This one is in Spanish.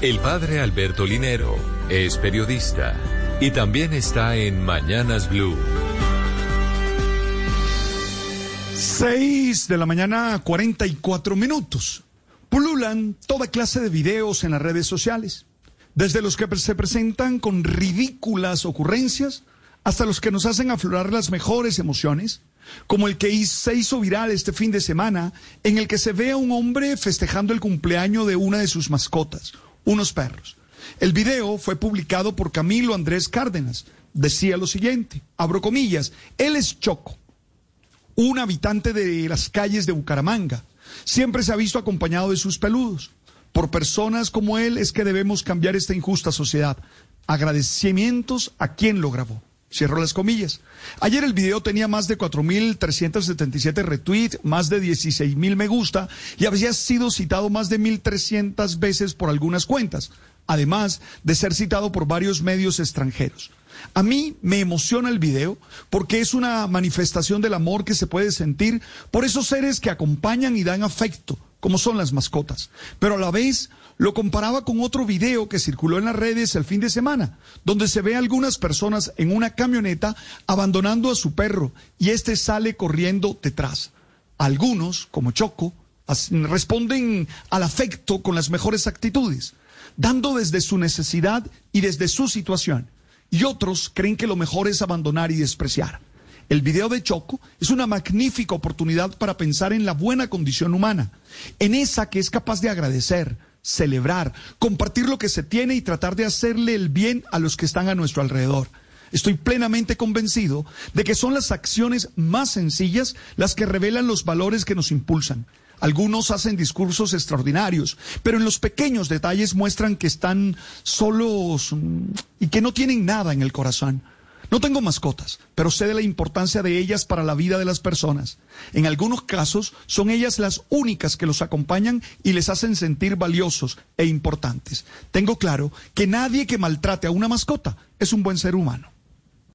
El padre Alberto Linero es periodista y también está en Mañanas Blue. 6 de la mañana, 44 minutos. Pululan toda clase de videos en las redes sociales, desde los que se presentan con ridículas ocurrencias hasta los que nos hacen aflorar las mejores emociones, como el que se hizo viral este fin de semana, en el que se ve a un hombre festejando el cumpleaños de una de sus mascotas, unos perros. El video fue publicado por Camilo Andrés Cárdenas. Decía lo siguiente, abro comillas, él es Choco, un habitante de las calles de Bucaramanga. Siempre se ha visto acompañado de sus peludos. Por personas como él es que debemos cambiar esta injusta sociedad. Agradecimientos a quien lo grabó. Cierro las comillas. Ayer el video tenía más de 4.377 retweets, más de 16.000 me gusta y había sido citado más de 1.300 veces por algunas cuentas, además de ser citado por varios medios extranjeros. A mí me emociona el video porque es una manifestación del amor que se puede sentir por esos seres que acompañan y dan afecto, como son las mascotas. Pero a la vez lo comparaba con otro video que circuló en las redes el fin de semana, donde se ve a algunas personas en una camioneta abandonando a su perro y este sale corriendo detrás. Algunos, como Choco, responden al afecto con las mejores actitudes, dando desde su necesidad y desde su situación. Y otros creen que lo mejor es abandonar y despreciar. El video de Choco es una magnífica oportunidad para pensar en la buena condición humana, en esa que es capaz de agradecer, celebrar, compartir lo que se tiene y tratar de hacerle el bien a los que están a nuestro alrededor. Estoy plenamente convencido de que son las acciones más sencillas las que revelan los valores que nos impulsan. Algunos hacen discursos extraordinarios, pero en los pequeños detalles muestran que están solos mm, y que no tienen nada en el corazón. No tengo mascotas, pero sé de la importancia de ellas para la vida de las personas. En algunos casos son ellas las únicas que los acompañan y les hacen sentir valiosos e importantes. Tengo claro que nadie que maltrate a una mascota es un buen ser humano.